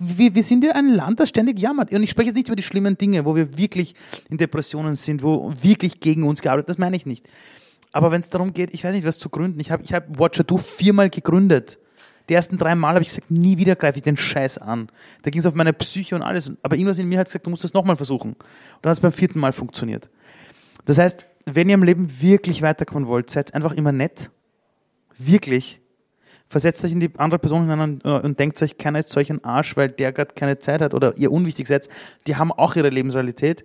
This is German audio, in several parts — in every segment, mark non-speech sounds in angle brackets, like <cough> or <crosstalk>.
wir, wir sind ja ein Land, das ständig jammert. Und ich spreche jetzt nicht über die schlimmen Dinge, wo wir wirklich in Depressionen sind, wo wirklich gegen uns gearbeitet das meine ich nicht. Aber wenn es darum geht, ich weiß nicht, was zu gründen. Ich habe ich hab Watcher Do viermal gegründet. Die ersten drei Mal habe ich gesagt, nie wieder greife ich den Scheiß an. Da ging es auf meine Psyche und alles. Aber irgendwas in mir hat gesagt, du musst das nochmal versuchen. Und dann hat es beim vierten Mal funktioniert. Das heißt, wenn ihr im Leben wirklich weiterkommen wollt, seid einfach immer nett. Wirklich. Versetzt euch in die andere Person hinein und, und denkt euch, keiner ist solch ein Arsch, weil der gerade keine Zeit hat oder ihr unwichtig seid. Die haben auch ihre Lebensrealität.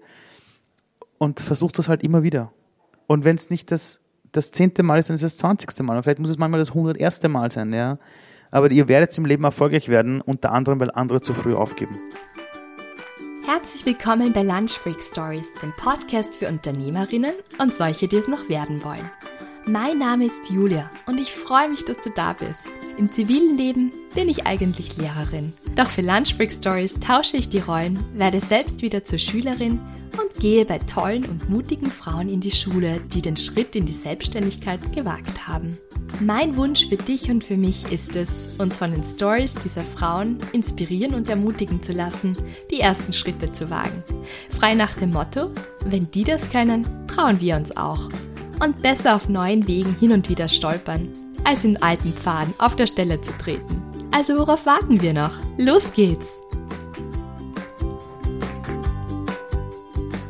Und versucht das halt immer wieder. Und wenn es nicht das, das zehnte Mal ist, dann ist es das zwanzigste Mal. Und vielleicht muss es manchmal das hunderterste Mal sein, ja. Aber ihr werdet im Leben erfolgreich werden, unter anderem, weil andere zu früh aufgeben. Herzlich willkommen bei Lunch Break Stories, dem Podcast für Unternehmerinnen und solche, die es noch werden wollen. Mein Name ist Julia und ich freue mich, dass du da bist. Im zivilen Leben bin ich eigentlich Lehrerin. Doch für Lunch Break Stories tausche ich die Rollen, werde selbst wieder zur Schülerin und gehe bei tollen und mutigen Frauen in die Schule, die den Schritt in die Selbstständigkeit gewagt haben. Mein Wunsch für dich und für mich ist es, uns von den Stories dieser Frauen inspirieren und ermutigen zu lassen, die ersten Schritte zu wagen. Frei nach dem Motto, wenn die das können, trauen wir uns auch. Und besser auf neuen Wegen hin und wieder stolpern, als in alten Pfaden auf der Stelle zu treten. Also worauf warten wir noch? Los geht's!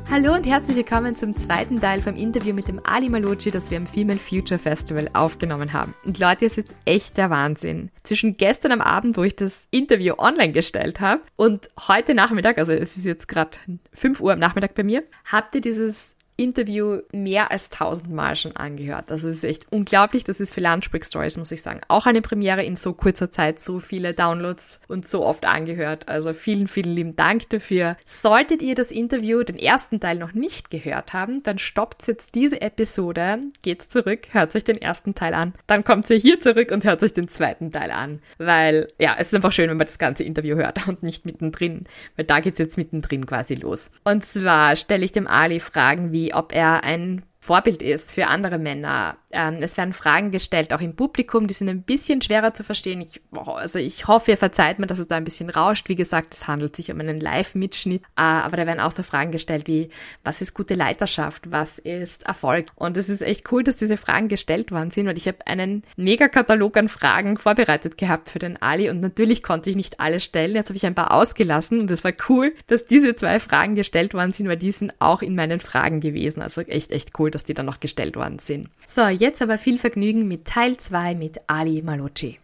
Hallo und herzlich willkommen zum zweiten Teil vom Interview mit dem Ali Malocci, das wir am Female Future Festival aufgenommen haben. Und Leute, ihr seid echt der Wahnsinn. Zwischen gestern am Abend, wo ich das Interview online gestellt habe, und heute Nachmittag, also es ist jetzt gerade 5 Uhr am Nachmittag bei mir, habt ihr dieses Interview mehr als tausendmal schon angehört. Das ist echt unglaublich. Das ist für Lunchbreak Stories, muss ich sagen, auch eine Premiere in so kurzer Zeit, so viele Downloads und so oft angehört. Also vielen, vielen lieben Dank dafür. Solltet ihr das Interview, den ersten Teil noch nicht gehört haben, dann stoppt jetzt diese Episode, geht zurück, hört sich den ersten Teil an. Dann kommt ihr hier zurück und hört sich den zweiten Teil an. Weil, ja, es ist einfach schön, wenn man das ganze Interview hört und nicht mittendrin. Weil da geht's jetzt mittendrin quasi los. Und zwar stelle ich dem Ali Fragen wie, ob er ein Vorbild ist für andere Männer. Ähm, es werden Fragen gestellt, auch im Publikum, die sind ein bisschen schwerer zu verstehen. Ich, also ich hoffe, ihr verzeiht mir, dass es da ein bisschen rauscht. Wie gesagt, es handelt sich um einen Live-Mitschnitt, äh, aber da werden auch so Fragen gestellt wie, was ist gute Leiterschaft, was ist Erfolg? Und es ist echt cool, dass diese Fragen gestellt worden sind, weil ich habe einen Megakatalog an Fragen vorbereitet gehabt für den Ali und natürlich konnte ich nicht alle stellen. Jetzt habe ich ein paar ausgelassen und es war cool, dass diese zwei Fragen gestellt worden sind, weil die sind auch in meinen Fragen gewesen. Also echt, echt cool dass die dann noch gestellt worden sind. So, jetzt aber viel Vergnügen mit Teil 2 mit Ali Malocci.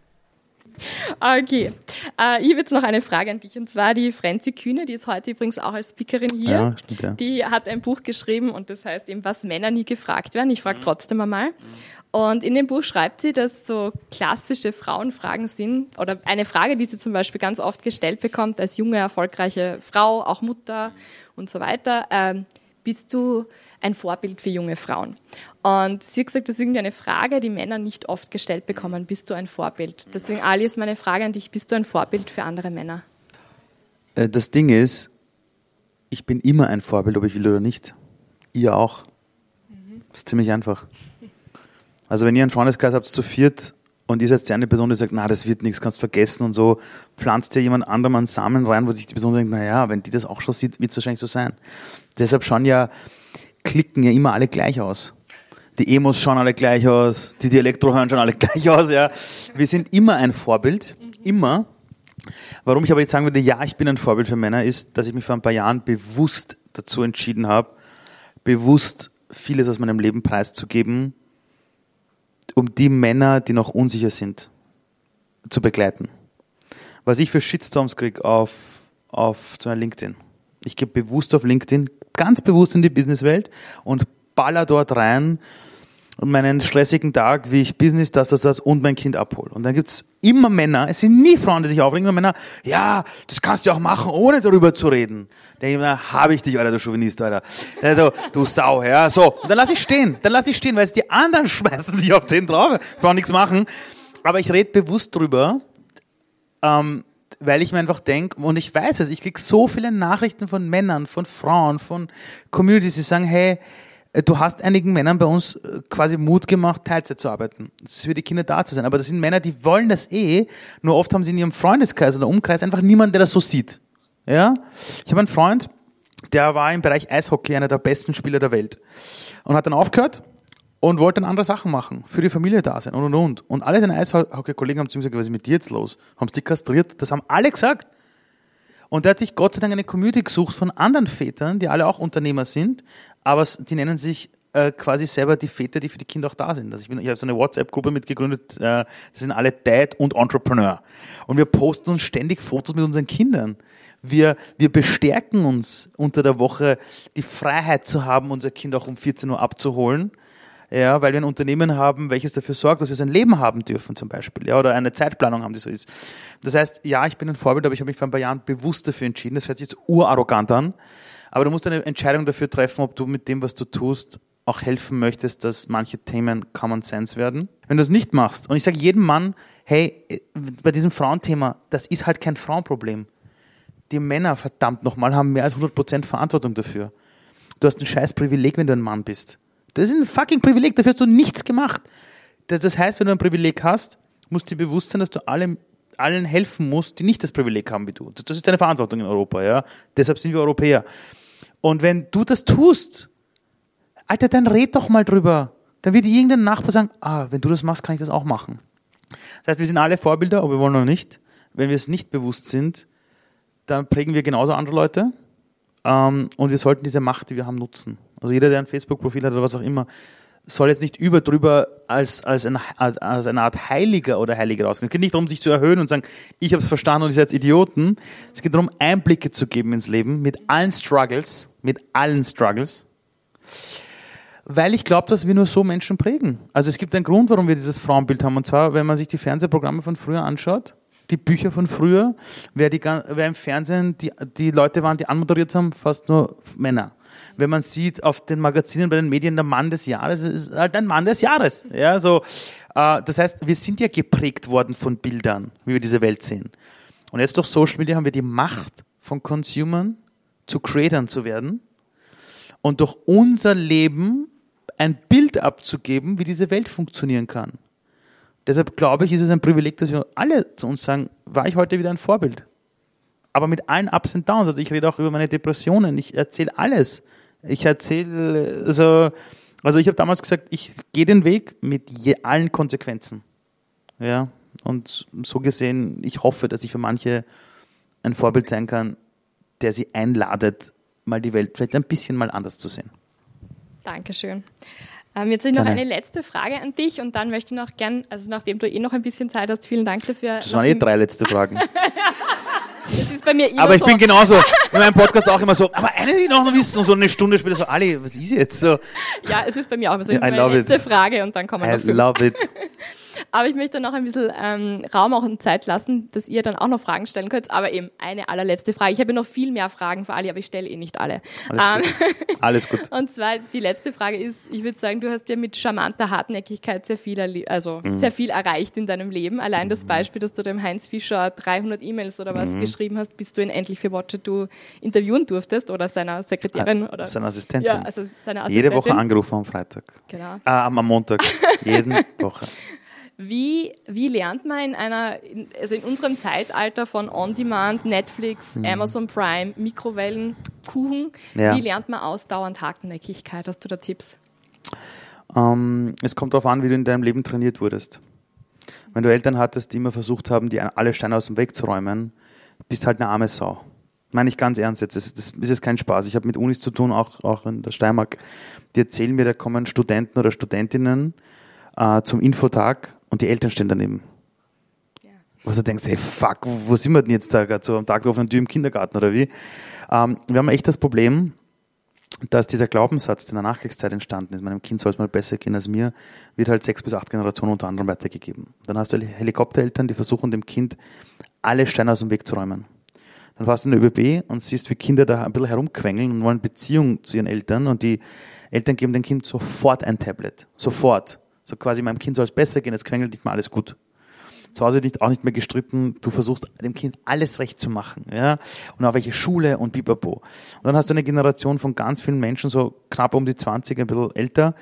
Okay, äh, ich habe jetzt noch eine Frage an dich und zwar die Frenzi Kühne, die ist heute übrigens auch als Speakerin hier. Ja, stimmt, ja. Die hat ein Buch geschrieben und das heißt eben, was Männer nie gefragt werden. Ich frage mhm. trotzdem einmal. Und in dem Buch schreibt sie, dass so klassische Frauenfragen sind oder eine Frage, die sie zum Beispiel ganz oft gestellt bekommt als junge, erfolgreiche Frau, auch Mutter und so weiter. Ähm, bist du ein Vorbild für junge Frauen. Und sie hat gesagt, das ist irgendwie eine Frage, die Männer nicht oft gestellt bekommen. Bist du ein Vorbild? Deswegen, Ali, ist meine Frage an dich. Bist du ein Vorbild für andere Männer? Äh, das Ding ist, ich bin immer ein Vorbild, ob ich will oder nicht. Ihr auch. Mhm. Das ist ziemlich einfach. Also wenn ihr einen Freundeskreis habt zu viert und ihr seid die eine Person, die sagt, na, das wird nichts, kannst vergessen und so, pflanzt ihr jemand anderem einen Samen rein, wo sich die Person denkt, na ja, wenn die das auch schon sieht, wird es wahrscheinlich so sein. Deshalb schauen ja klicken ja immer alle gleich aus. Die Emos schauen alle gleich aus, die, die Elektro hören schauen alle <laughs> gleich aus, ja. Wir sind immer ein Vorbild, immer. Warum ich aber jetzt sagen würde, ja, ich bin ein Vorbild für Männer, ist, dass ich mich vor ein paar Jahren bewusst dazu entschieden habe, bewusst vieles aus meinem Leben preiszugeben, um die Männer, die noch unsicher sind, zu begleiten. Was ich für Shitstorms kriege auf, auf Beispiel LinkedIn. Ich gehe bewusst auf LinkedIn, ganz bewusst in die Businesswelt und baller dort rein meinen stressigen Tag, wie ich Business, das, das, das und mein Kind abhole. Und dann gibt's immer Männer, es sind nie Frauen, die sich aufregen, immer Männer, ja, das kannst du auch machen, ohne darüber zu reden. Denke ich mir, habe ich dich, Alter, du Chauvinist, Alter. Also, du Sau, ja, so. Und dann lass ich stehen, dann lass ich stehen, weil es die anderen <laughs> schmeißen sich auf den drauf, ich brauche nichts machen. Aber ich rede bewusst drüber, ähm, weil ich mir einfach denke, und ich weiß es, ich kriege so viele Nachrichten von Männern, von Frauen, von Communities, die sagen, hey, äh, du hast einigen Männern bei uns äh, quasi Mut gemacht, Teilzeit zu arbeiten. Das ist für die Kinder da zu sein. Aber das sind Männer, die wollen das eh, nur oft haben sie in ihrem Freundeskreis oder Umkreis einfach niemanden, der das so sieht. Ja? Ich habe einen Freund, der war im Bereich Eishockey einer der besten Spieler der Welt und hat dann aufgehört und wollte dann andere Sachen machen, für die Familie da sein und und und. Und alle seine Eishockey-Kollegen haben zu ihm gesagt, was ist mit dir jetzt los? Haben sie dich kastriert? Das haben alle gesagt. Und er hat sich Gott sei Dank eine Community gesucht von anderen Vätern, die alle auch Unternehmer sind, aber die nennen sich äh, quasi selber die Väter, die für die Kinder auch da sind. Also ich, bin, ich habe so eine WhatsApp-Gruppe mitgegründet, äh, das sind alle Dad und Entrepreneur. Und wir posten uns ständig Fotos mit unseren Kindern. Wir, wir bestärken uns unter der Woche, die Freiheit zu haben, unser Kind auch um 14 Uhr abzuholen ja, weil wir ein Unternehmen haben, welches dafür sorgt, dass wir sein Leben haben dürfen zum Beispiel, ja, oder eine Zeitplanung haben, die so ist. Das heißt, ja, ich bin ein Vorbild, aber ich habe mich vor ein paar Jahren bewusst dafür entschieden. Das hört sich jetzt urarrogant an, aber du musst eine Entscheidung dafür treffen, ob du mit dem, was du tust, auch helfen möchtest, dass manche Themen Common Sense werden. Wenn du es nicht machst, und ich sage jedem Mann, hey, bei diesem Frauenthema, das ist halt kein Frauenproblem. Die Männer, verdammt nochmal, haben mehr als 100% Verantwortung dafür. Du hast ein scheiß Privileg, wenn du ein Mann bist. Das ist ein fucking Privileg, dafür hast du nichts gemacht. Das heißt, wenn du ein Privileg hast, musst du dir bewusst sein, dass du allem, allen helfen musst, die nicht das Privileg haben wie du. Das ist deine Verantwortung in Europa, ja. Deshalb sind wir Europäer. Und wenn du das tust, Alter, dann red doch mal drüber. Dann wird irgendein Nachbar sagen, ah, wenn du das machst, kann ich das auch machen. Das heißt, wir sind alle Vorbilder, aber wir wollen noch nicht. Wenn wir es nicht bewusst sind, dann prägen wir genauso andere Leute. Ähm, und wir sollten diese Macht, die wir haben, nutzen. Also jeder, der ein Facebook-Profil hat oder was auch immer, soll jetzt nicht über drüber als, als, ein, als, als eine Art Heiliger oder Heilige rausgehen. Es geht nicht darum, sich zu erhöhen und sagen, ich habe es verstanden und ihr seid Idioten. Es geht darum, Einblicke zu geben ins Leben mit allen Struggles, mit allen Struggles. Weil ich glaube, dass wir nur so Menschen prägen. Also es gibt einen Grund, warum wir dieses Frauenbild haben. Und zwar, wenn man sich die Fernsehprogramme von früher anschaut, die Bücher von früher, wer, die, wer im Fernsehen die, die Leute waren, die anmoderiert haben, fast nur Männer. Wenn man sieht auf den Magazinen, bei den Medien, der Mann des Jahres ist halt ein Mann des Jahres. Ja, so, äh, das heißt, wir sind ja geprägt worden von Bildern, wie wir diese Welt sehen. Und jetzt durch Social Media haben wir die Macht von Consumern zu Creatern zu werden und durch unser Leben ein Bild abzugeben, wie diese Welt funktionieren kann. Deshalb glaube ich, ist es ein Privileg, dass wir alle zu uns sagen, war ich heute wieder ein Vorbild. Aber mit allen Ups und Downs. Also ich rede auch über meine Depressionen. Ich erzähle alles. Ich erzähle, also, also ich habe damals gesagt, ich gehe den Weg mit je, allen Konsequenzen. Ja. Und so gesehen, ich hoffe, dass ich für manche ein Vorbild sein kann, der sie einladet, mal die Welt vielleicht ein bisschen mal anders zu sehen. Dankeschön. Ähm, jetzt habe ich noch Gerne. eine letzte Frage an dich und dann möchte ich noch gern, also nachdem du eh noch ein bisschen Zeit hast, vielen Dank dafür. Das waren eh drei letzte Fragen. <laughs> das ist bei mir immer Aber ich so. bin genauso, in meinem Podcast auch immer so, aber eine, die noch wissen, und so eine Stunde später so, Ali, was ist jetzt so? Ja, es ist bei mir auch immer so, I meine letzte it. Frage und dann kommen I noch fünf. love it. <laughs> Aber ich möchte noch ein bisschen ähm, Raum auch und Zeit lassen, dass ihr dann auch noch Fragen stellen könnt. Aber eben eine allerletzte Frage. Ich habe noch viel mehr Fragen für Ali, aber ich stelle eh nicht alle. Alles, ähm, gut. Alles gut. <laughs> Und zwar die letzte Frage ist, ich würde sagen, du hast ja mit charmanter Hartnäckigkeit sehr viel, also mhm. sehr viel erreicht in deinem Leben. Allein das mhm. Beispiel, dass du dem Heinz Fischer 300 E-Mails oder was mhm. geschrieben hast, bis du ihn endlich für Watcher du interviewen durftest oder seiner Sekretärin äh, oder seiner Assistentin. Ja, also seine Assistentin. Jede Woche angerufen am Freitag. Genau. Äh, am Montag. <laughs> Jeden Woche. Wie, wie lernt man in einer, also in unserem Zeitalter von On-Demand, Netflix, mhm. Amazon Prime, Mikrowellen, Kuchen, ja. wie lernt man ausdauernd Hartnäckigkeit? Hast du da Tipps? Ähm, es kommt darauf an, wie du in deinem Leben trainiert wurdest. Wenn du Eltern hattest, die immer versucht haben, die alle Steine aus dem Weg zu räumen, bist halt eine arme Sau. Meine ich ganz ernst jetzt. Das, das ist jetzt kein Spaß. Ich habe mit Unis zu tun, auch, auch in der Steiermark. Die erzählen mir, da kommen Studenten oder Studentinnen äh, zum Infotag und die Eltern stehen daneben. Ja. Was du denkst, hey, fuck, wo sind wir denn jetzt da gerade so am Tag drauf Tür im Kindergarten oder wie? Ähm, wir haben echt das Problem, dass dieser Glaubenssatz, der in der Nachkriegszeit entstanden ist, meinem Kind soll es mal besser gehen als mir, wird halt sechs bis acht Generationen unter anderem weitergegeben. Dann hast du Helikoptereltern, die versuchen dem Kind alle Steine aus dem Weg zu räumen. Dann fährst du in der ÖBB und siehst, wie Kinder da ein bisschen herumquengeln und wollen Beziehung zu ihren Eltern und die Eltern geben dem Kind sofort ein Tablet. Sofort. So quasi meinem Kind soll es besser gehen, es quengelt nicht mal alles gut. zu Hause nicht, auch nicht mehr gestritten. Du versuchst dem Kind alles recht zu machen, ja. Und auf welche Schule und bipapo. Und dann hast du eine Generation von ganz vielen Menschen, so knapp um die 20, ein bisschen älter,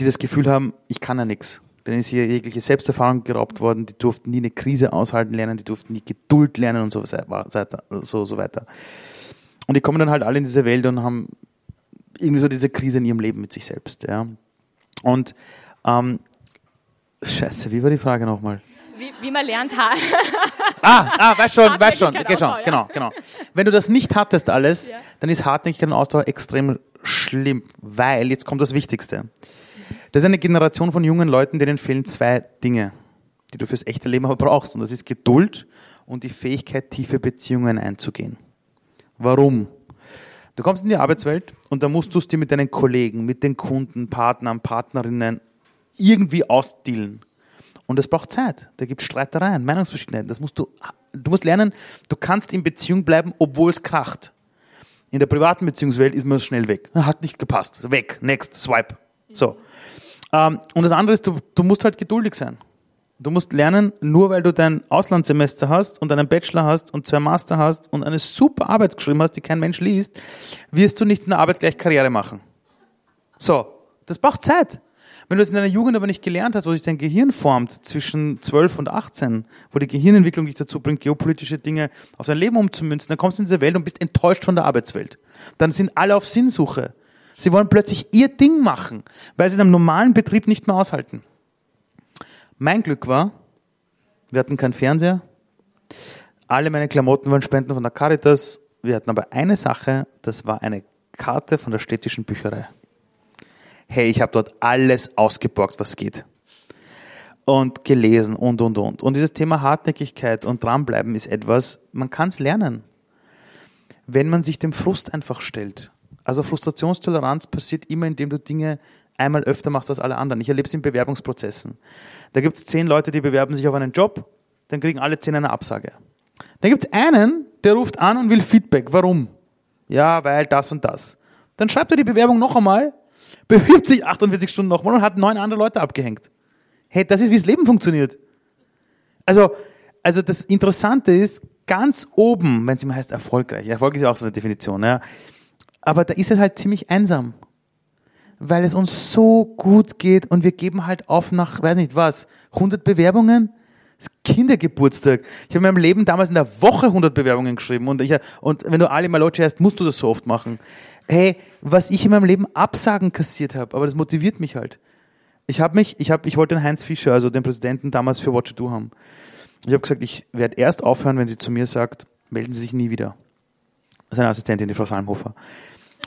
die das Gefühl haben, ich kann ja nichts. Denen ist hier jegliche Selbsterfahrung geraubt worden, die durften nie eine Krise aushalten lernen, die durften nie Geduld lernen und so, so, so weiter. Und die kommen dann halt alle in diese Welt und haben irgendwie so diese Krise in ihrem Leben mit sich selbst. Ja. Und ähm, Scheiße, wie war die Frage nochmal? Wie, wie man lernt. <laughs> ah, ah, weiß schon, weiß schon, geht schon, genau, genau. Wenn du das nicht hattest alles, ja. dann ist Hartnäckigkeit und Ausdauer extrem schlimm, weil, jetzt kommt das Wichtigste. Das ist eine Generation von jungen Leuten, denen fehlen zwei Dinge, die du fürs echte Leben aber brauchst. Und das ist Geduld und die Fähigkeit, tiefe Beziehungen einzugehen. Warum? Du kommst in die Arbeitswelt und da musst du es dir mit deinen Kollegen, mit den Kunden, Partnern, Partnerinnen irgendwie ausdealen. Und das braucht Zeit. Da gibt es Streitereien, Meinungsverschiedenheiten. Das musst du, du musst lernen, du kannst in Beziehung bleiben, obwohl es kracht. In der privaten Beziehungswelt ist man schnell weg. Hat nicht gepasst. Weg. Next. Swipe. So. Ähm, und das andere ist, du, du musst halt geduldig sein. Du musst lernen, nur weil du dein Auslandssemester hast und einen Bachelor hast und zwei Master hast und eine super Arbeit geschrieben hast, die kein Mensch liest, wirst du nicht in der Arbeit gleich Karriere machen. So, das braucht Zeit. Wenn du es in deiner Jugend aber nicht gelernt hast, wo sich dein Gehirn formt zwischen 12 und 18, wo die Gehirnentwicklung dich dazu bringt, geopolitische Dinge auf dein Leben umzumünzen, dann kommst du in diese Welt und bist enttäuscht von der Arbeitswelt. Dann sind alle auf Sinnsuche. Sie wollen plötzlich ihr Ding machen, weil sie in einem normalen Betrieb nicht mehr aushalten. Mein Glück war, wir hatten keinen Fernseher, alle meine Klamotten waren Spenden von der Caritas, wir hatten aber eine Sache, das war eine Karte von der städtischen Bücherei. Hey, ich habe dort alles ausgeborgt, was geht. Und gelesen und, und, und. Und dieses Thema Hartnäckigkeit und dranbleiben ist etwas, man kann es lernen, wenn man sich dem Frust einfach stellt. Also Frustrationstoleranz passiert immer, indem du Dinge einmal öfter machst als alle anderen. Ich erlebe es in Bewerbungsprozessen. Da gibt es zehn Leute, die bewerben sich auf einen Job, dann kriegen alle zehn eine Absage. Dann gibt es einen, der ruft an und will Feedback. Warum? Ja, weil das und das. Dann schreibt er die Bewerbung noch einmal, bewirbt sich 48 Stunden nochmal und hat neun andere Leute abgehängt. Hey, das ist, wie das Leben funktioniert. Also, also das Interessante ist, ganz oben, wenn es immer heißt erfolgreich, Erfolg ist ja auch so eine Definition, ja, aber da ist es halt ziemlich einsam weil es uns so gut geht und wir geben halt auf nach, weiß nicht was, 100 Bewerbungen? Kindergeburtstag. Ich habe in meinem Leben damals in der Woche 100 Bewerbungen geschrieben und, ich, und wenn du Ali Malocci heißt, musst du das so oft machen. Hey, was ich in meinem Leben Absagen kassiert habe, aber das motiviert mich halt. Ich habe mich, ich habe, ich wollte den Heinz Fischer, also den Präsidenten damals für Watch Do haben. Ich habe gesagt, ich werde erst aufhören, wenn sie zu mir sagt, melden Sie sich nie wieder. Seine Assistentin, die Frau Salmhofer.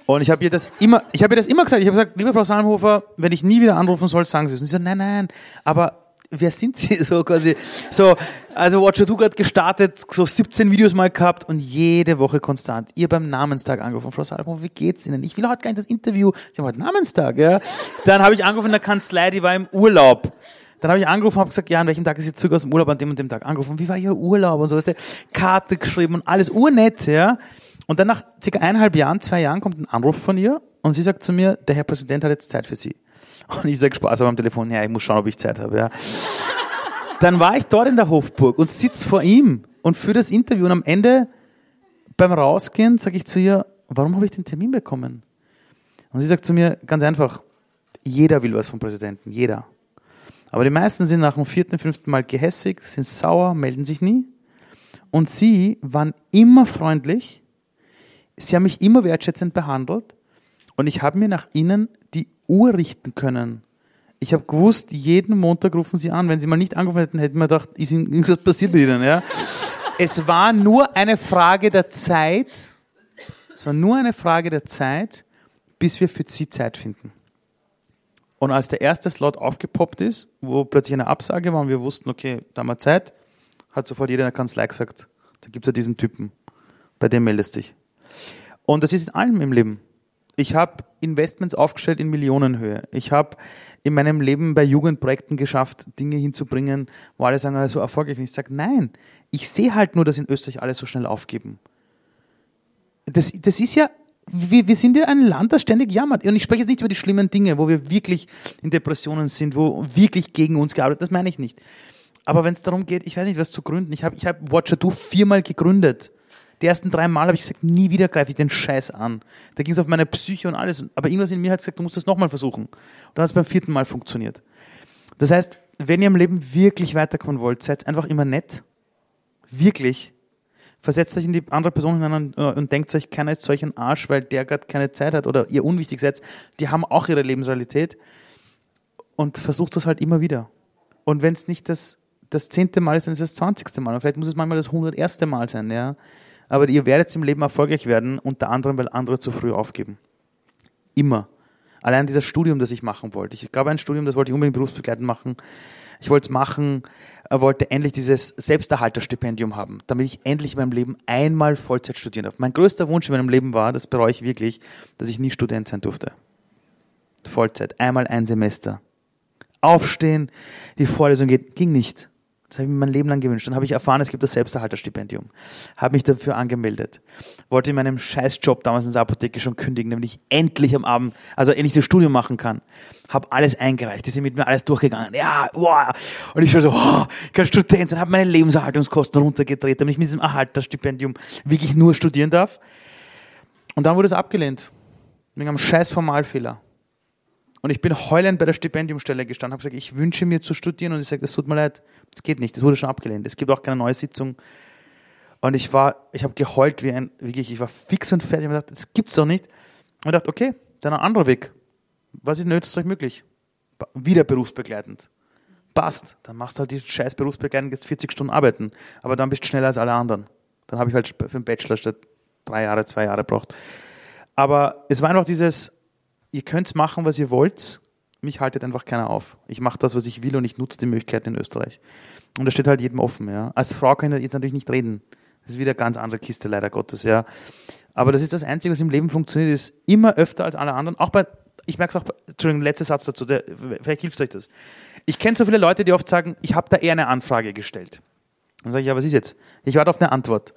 Und ich habe ihr das immer, ihr das immer gesagt. Ich habe gesagt, liebe Frau Salmhofer, wenn ich nie wieder anrufen soll, sagen Sie es. Und sie so, nein, nein, aber wer sind Sie <laughs> so quasi? So, also Watcher du gerade gestartet, so 17 Videos mal gehabt und jede Woche konstant. Ihr beim Namenstag angerufen, Frau Salmhofer, wie geht's Ihnen? Ich will heute gar nicht das Interview. Ich habe heute Namenstag, ja. Dann habe ich angerufen in der Kanzlei, die war im Urlaub. Dann habe ich angerufen und gesagt, ja, an welchem Tag ist sie zurück aus dem Urlaub, an dem und dem Tag angerufen. Wie war Ihr Urlaub und so, weißt du, Karte geschrieben und alles urnett, ja. Und dann nach circa eineinhalb Jahren, zwei Jahren kommt ein Anruf von ihr und sie sagt zu mir, der Herr Präsident hat jetzt Zeit für Sie. Und ich sage Spaß am Telefon, ja, ich muss schauen, ob ich Zeit habe. Ja. Dann war ich dort in der Hofburg und sitze vor ihm und für das Interview und am Ende beim Rausgehen sage ich zu ihr, warum habe ich den Termin bekommen? Und sie sagt zu mir ganz einfach, jeder will was vom Präsidenten, jeder. Aber die meisten sind nach dem vierten, fünften Mal gehässig, sind sauer, melden sich nie. Und sie waren immer freundlich Sie haben mich immer wertschätzend behandelt und ich habe mir nach Ihnen Uhr richten können. Ich habe gewusst, jeden Montag rufen Sie an. Wenn Sie mal nicht angerufen hätten, hätten wir gedacht, ist Ihnen irgendwas passiert mit Ihnen. Ja? Es war nur eine Frage der Zeit. Es war nur eine Frage der Zeit, bis wir für Sie Zeit finden. Und als der erste Slot aufgepoppt ist, wo plötzlich eine Absage war und wir wussten, okay, da haben wir Zeit, hat sofort jeder in der Kanzlei gesagt, da gibt es ja diesen Typen, bei dem meldest dich. Und das ist in allem im Leben. Ich habe Investments aufgestellt in Millionenhöhe. Ich habe in meinem Leben bei Jugendprojekten geschafft, Dinge hinzubringen, wo alle sagen, so also erfolgreich. Und ich sage, nein, ich sehe halt nur, dass in Österreich alle so schnell aufgeben. Das, das ist ja, wir, wir sind ja ein Land, das ständig jammert. Und ich spreche jetzt nicht über die schlimmen Dinge, wo wir wirklich in Depressionen sind, wo wirklich gegen uns gearbeitet, das meine ich nicht. Aber wenn es darum geht, ich weiß nicht, was zu gründen, ich habe ich hab Watcher Do viermal gegründet. Die ersten drei Mal habe ich gesagt, nie wieder greife ich den Scheiß an. Da ging es auf meine Psyche und alles. Aber irgendwas in mir hat gesagt, du musst das nochmal versuchen. Und dann hat es beim vierten Mal funktioniert. Das heißt, wenn ihr im Leben wirklich weiterkommen wollt, seid einfach immer nett. Wirklich. Versetzt euch in die andere Person hinein und, und denkt euch, keiner ist solch ein Arsch, weil der gerade keine Zeit hat oder ihr unwichtig seid. Die haben auch ihre Lebensrealität. Und versucht das halt immer wieder. Und wenn es nicht das, das zehnte Mal ist, dann ist es das zwanzigste Mal. Und vielleicht muss es manchmal das hunderterste Mal sein. Ja? Aber ihr werdet im Leben erfolgreich werden, unter anderem, weil andere zu früh aufgeben. Immer. Allein dieses Studium, das ich machen wollte. Ich gab ein Studium, das wollte ich unbedingt berufsbegleitend machen. Ich wollte es machen, wollte endlich dieses Selbsterhalterstipendium haben, damit ich endlich in meinem Leben einmal Vollzeit studieren darf. Mein größter Wunsch in meinem Leben war, das bereue ich wirklich, dass ich nie Student sein durfte. Vollzeit, einmal ein Semester. Aufstehen, die Vorlesung geht, ging nicht. Das habe ich mir mein Leben lang gewünscht. Dann habe ich erfahren, es gibt das Selbsterhalterstipendium. Habe mich dafür angemeldet. Wollte in meinem Scheißjob damals in der Apotheke schon kündigen, damit ich endlich am Abend, also endlich das Studium machen kann. Habe alles eingereicht. Die sind mit mir alles durchgegangen. Ja, wow. Und ich schon so, oh, ich kann Student sein. Habe meine Lebenserhaltungskosten runtergedreht, damit ich mit diesem Erhalterstipendium wirklich nur studieren darf. Und dann wurde es abgelehnt. Wegen einem scheiß Formalfehler. Und ich bin heulend bei der Stipendiumstelle gestanden, habe gesagt, ich wünsche mir zu studieren und ich sage, es tut mir leid, es geht nicht, das wurde schon abgelehnt. Es gibt auch keine neue Sitzung. Und ich war, ich habe geheult wie ein, wirklich, ich war fix und fertig. Ich habe gedacht, das gibt's doch nicht. Und ich dachte, okay, dann ein anderer Weg. Was ist in Österreich möglich? Wieder berufsbegleitend. Passt. Dann machst du halt die scheiß berufsbegleitend, jetzt 40 Stunden arbeiten. Aber dann bist du schneller als alle anderen. Dann habe ich halt für den Bachelor statt drei Jahre, zwei Jahre braucht. Aber es war einfach dieses, ihr könnt machen, was ihr wollt, mich haltet einfach keiner auf. Ich mache das, was ich will und ich nutze die Möglichkeiten in Österreich. Und das steht halt jedem offen. Ja. Als Frau kann ich jetzt natürlich nicht reden. Das ist wieder eine ganz andere Kiste, leider Gottes. Ja. Aber das ist das Einzige, was im Leben funktioniert, ist immer öfter als alle anderen. Auch bei, ich merke es auch, bei, Entschuldigung, letzter Satz dazu, der, vielleicht hilft euch das. Ich kenne so viele Leute, die oft sagen, ich habe da eher eine Anfrage gestellt. Dann sage ich, ja, was ist jetzt? Ich warte auf eine Antwort.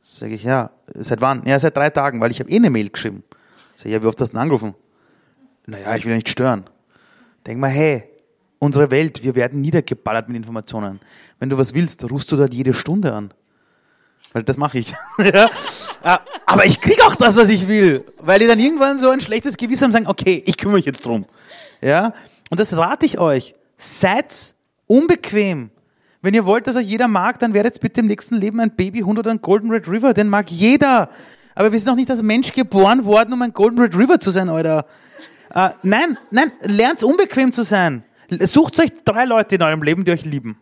Sage ich, ja, seit wann? Ja, seit drei Tagen, weil ich habe eh eine Mail geschrieben. Sag ich, ja, wie oft hast du denn angerufen? Naja, ich will nicht stören. Denk mal, hey, unsere Welt, wir werden niedergeballert mit Informationen. Wenn du was willst, rufst du dort jede Stunde an. Weil das mache ich. <laughs> ja? Ah, aber ich kriege auch das, was ich will. Weil die dann irgendwann so ein schlechtes Gewissen haben und sagen, okay, ich kümmere mich jetzt drum. Ja? Und das rate ich euch. Seid unbequem. Wenn ihr wollt, dass euch jeder mag, dann werdet bitte im nächsten Leben ein Babyhund oder ein Golden Red River. Den mag jeder. Aber wir sind noch nicht als Mensch geboren worden, um ein Golden Red River zu sein, Alter. Äh, nein, nein, lernt unbequem zu sein. Sucht euch drei Leute in eurem Leben, die euch lieben.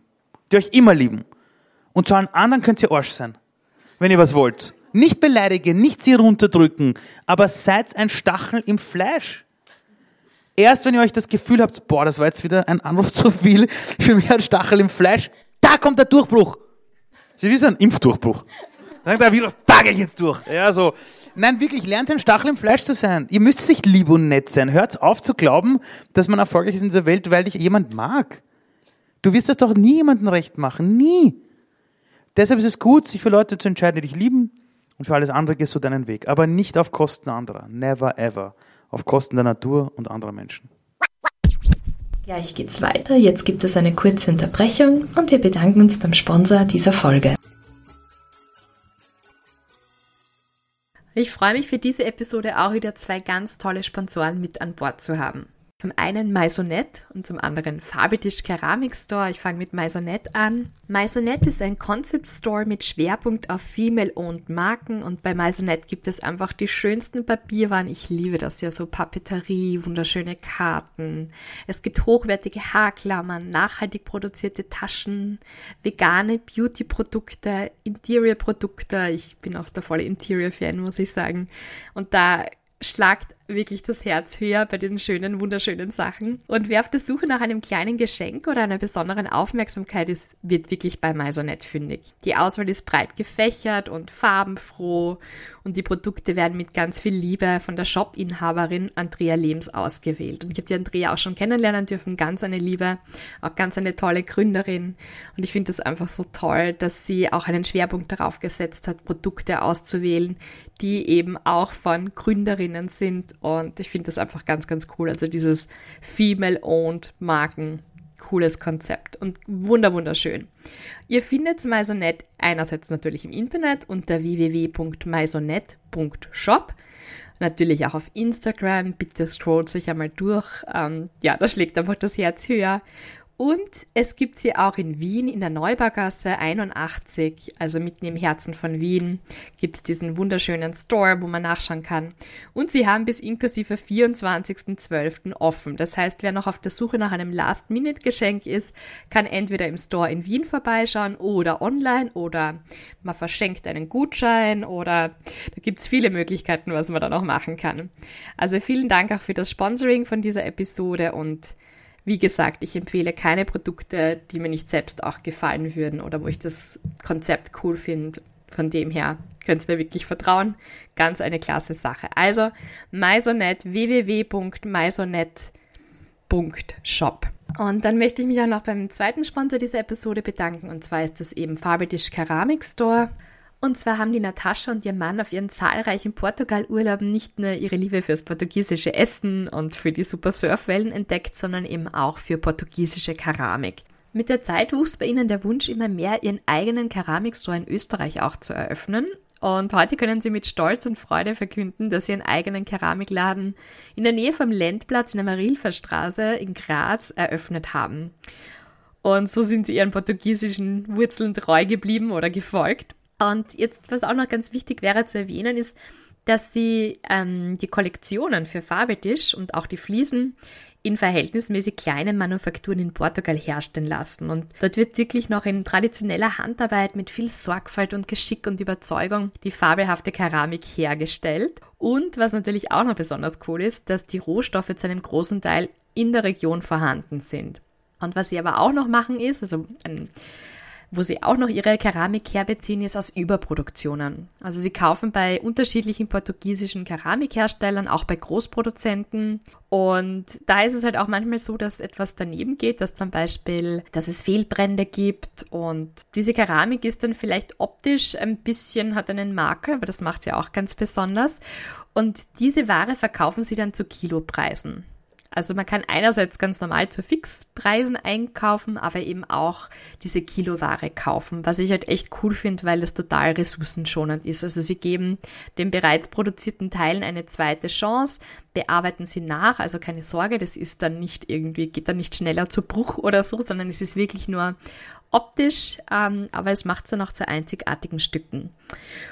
Die euch immer lieben. Und zu allen anderen könnt ihr Arsch sein. Wenn ihr was wollt. Nicht beleidigen, nicht sie runterdrücken, aber seid ein Stachel im Fleisch. Erst wenn ihr euch das Gefühl habt, boah, das war jetzt wieder ein Anruf <laughs> zu viel, für mich ein Stachel im Fleisch, da kommt der Durchbruch. Sie wissen, ein Impfdurchbruch. Dann der Virus, da gehe ich jetzt durch. Ja, so. Nein, wirklich, lernt ein Stachel im Fleisch zu sein. Ihr müsst nicht lieb und nett sein. Hört auf zu glauben, dass man erfolgreich ist in dieser Welt, weil dich jemand mag. Du wirst das doch nie jemandem recht machen. Nie. Deshalb ist es gut, sich für Leute zu entscheiden, die dich lieben und für alles andere gehst du deinen Weg. Aber nicht auf Kosten anderer. Never ever. Auf Kosten der Natur und anderer Menschen. Gleich geht's weiter. Jetzt gibt es eine kurze Unterbrechung und wir bedanken uns beim Sponsor dieser Folge. Ich freue mich für diese Episode auch wieder zwei ganz tolle Sponsoren mit an Bord zu haben. Zum einen Maisonette und zum anderen Farbetisch Keramik Store. Ich fange mit Maisonette an. Maisonette ist ein Concept Store mit Schwerpunkt auf Female-Owned Marken und bei Maisonette gibt es einfach die schönsten Papierwaren. Ich liebe das ja, so Papeterie, wunderschöne Karten. Es gibt hochwertige Haarklammern, nachhaltig produzierte Taschen, vegane Beauty-Produkte, Interior-Produkte. Ich bin auch der volle Interior-Fan, muss ich sagen. Und da schlagt wirklich das Herz höher bei den schönen, wunderschönen Sachen. Und wer auf der Suche nach einem kleinen Geschenk oder einer besonderen Aufmerksamkeit ist, wird wirklich bei Maisonet fündig. Die Auswahl ist breit gefächert und farbenfroh und die Produkte werden mit ganz viel Liebe von der Shop-Inhaberin Andrea Lehms ausgewählt. Und ich habe die Andrea auch schon kennenlernen dürfen, ganz eine Liebe, auch ganz eine tolle Gründerin. Und ich finde das einfach so toll, dass sie auch einen Schwerpunkt darauf gesetzt hat, Produkte auszuwählen, die eben auch von Gründerinnen sind und ich finde das einfach ganz, ganz cool. Also dieses Female-Owned Marken cooles Konzept und wunder wunderschön. Ihr findet Maisonette einerseits natürlich im Internet unter www.maisonette.shop natürlich auch auf Instagram. Bitte scrollt sich einmal durch. Ähm, ja, da schlägt einfach das Herz höher. Und es gibt sie auch in Wien in der Neubaugasse 81, also mitten im Herzen von Wien, gibt es diesen wunderschönen Store, wo man nachschauen kann. Und sie haben bis inklusive 24.12. offen. Das heißt, wer noch auf der Suche nach einem Last-Minute-Geschenk ist, kann entweder im Store in Wien vorbeischauen oder online oder man verschenkt einen Gutschein oder da gibt es viele Möglichkeiten, was man da noch machen kann. Also vielen Dank auch für das Sponsoring von dieser Episode und wie gesagt, ich empfehle keine Produkte, die mir nicht selbst auch gefallen würden oder wo ich das Konzept cool finde. Von dem her könnt ihr mir wirklich vertrauen. Ganz eine klasse Sache. Also Maisonet, www.maisonet.shop. Und dann möchte ich mich auch noch beim zweiten Sponsor dieser Episode bedanken. Und zwar ist das eben Farbedisch Keramik Store. Und zwar haben die Natascha und ihr Mann auf ihren zahlreichen Portugal-Urlauben nicht nur ihre Liebe fürs portugiesische Essen und für die super Surfwellen entdeckt, sondern eben auch für portugiesische Keramik. Mit der Zeit wuchs bei ihnen der Wunsch immer mehr, ihren eigenen Keramikstore in Österreich auch zu eröffnen. Und heute können sie mit Stolz und Freude verkünden, dass sie ihren eigenen Keramikladen in der Nähe vom Lendplatz in der Marilfer Straße in Graz eröffnet haben. Und so sind sie ihren portugiesischen Wurzeln treu geblieben oder gefolgt. Und jetzt, was auch noch ganz wichtig wäre zu erwähnen, ist, dass sie ähm, die Kollektionen für Farbetisch und auch die Fliesen in verhältnismäßig kleinen Manufakturen in Portugal herstellen lassen. Und dort wird wirklich noch in traditioneller Handarbeit mit viel Sorgfalt und Geschick und Überzeugung die fabelhafte Keramik hergestellt. Und was natürlich auch noch besonders cool ist, dass die Rohstoffe zu einem großen Teil in der Region vorhanden sind. Und was sie aber auch noch machen ist, also ein wo sie auch noch ihre Keramik herbeziehen, ist aus Überproduktionen. Also sie kaufen bei unterschiedlichen portugiesischen Keramikherstellern, auch bei Großproduzenten. Und da ist es halt auch manchmal so, dass etwas daneben geht, dass zum Beispiel, dass es Fehlbrände gibt und diese Keramik ist dann vielleicht optisch ein bisschen, hat einen Makel, aber das macht sie auch ganz besonders. Und diese Ware verkaufen sie dann zu Kilopreisen. Also man kann einerseits ganz normal zu Fixpreisen einkaufen, aber eben auch diese Kiloware kaufen, was ich halt echt cool finde, weil es total ressourcenschonend ist. Also sie geben den bereits produzierten Teilen eine zweite Chance, bearbeiten sie nach, also keine Sorge, das ist dann nicht irgendwie, geht dann nicht schneller zu Bruch oder so, sondern es ist wirklich nur optisch, ähm, aber es macht dann auch zu einzigartigen Stücken.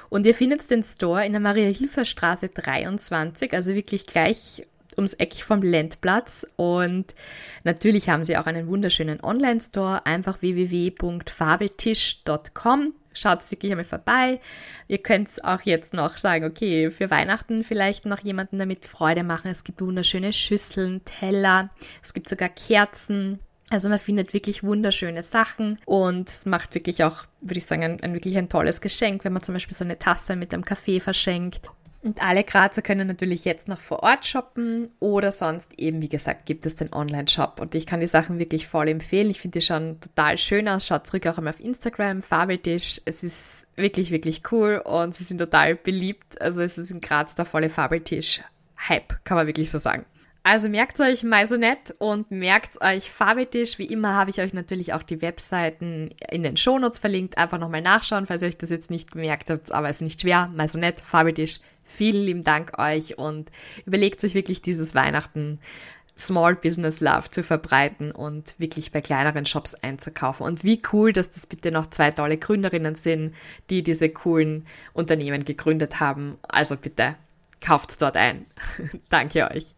Und ihr findet den Store in der Maria-Hilfer-Straße 23, also wirklich gleich ums Eck vom Lendplatz und natürlich haben sie auch einen wunderschönen Online-Store, einfach www.farbetisch.com. Schaut wirklich einmal vorbei. Ihr könnt auch jetzt noch sagen, okay, für Weihnachten vielleicht noch jemanden damit Freude machen. Es gibt wunderschöne Schüsseln, Teller, es gibt sogar Kerzen. Also man findet wirklich wunderschöne Sachen und es macht wirklich auch, würde ich sagen, ein, ein wirklich ein tolles Geschenk, wenn man zum Beispiel so eine Tasse mit einem Kaffee verschenkt. Und alle Grazer können natürlich jetzt noch vor Ort shoppen oder sonst eben, wie gesagt, gibt es den Online-Shop. Und ich kann die Sachen wirklich voll empfehlen. Ich finde die schon total schön aus. Schaut zurück auch einmal auf Instagram, Fabeltisch. Es ist wirklich, wirklich cool und sie sind total beliebt. Also es ist in Graz der volle Fabeltisch-Hype, kann man wirklich so sagen. Also merkt euch Maisonet und merkt euch Farbetisch. Wie immer habe ich euch natürlich auch die Webseiten in den Shownotes verlinkt. Einfach nochmal nachschauen, falls ihr euch das jetzt nicht gemerkt habt. Aber es ist nicht schwer. Maisonet, Farbetisch. Vielen lieben Dank euch und überlegt euch wirklich dieses Weihnachten Small Business Love zu verbreiten und wirklich bei kleineren Shops einzukaufen. Und wie cool, dass das bitte noch zwei tolle Gründerinnen sind, die diese coolen Unternehmen gegründet haben. Also bitte kauft dort ein. <laughs> Danke euch.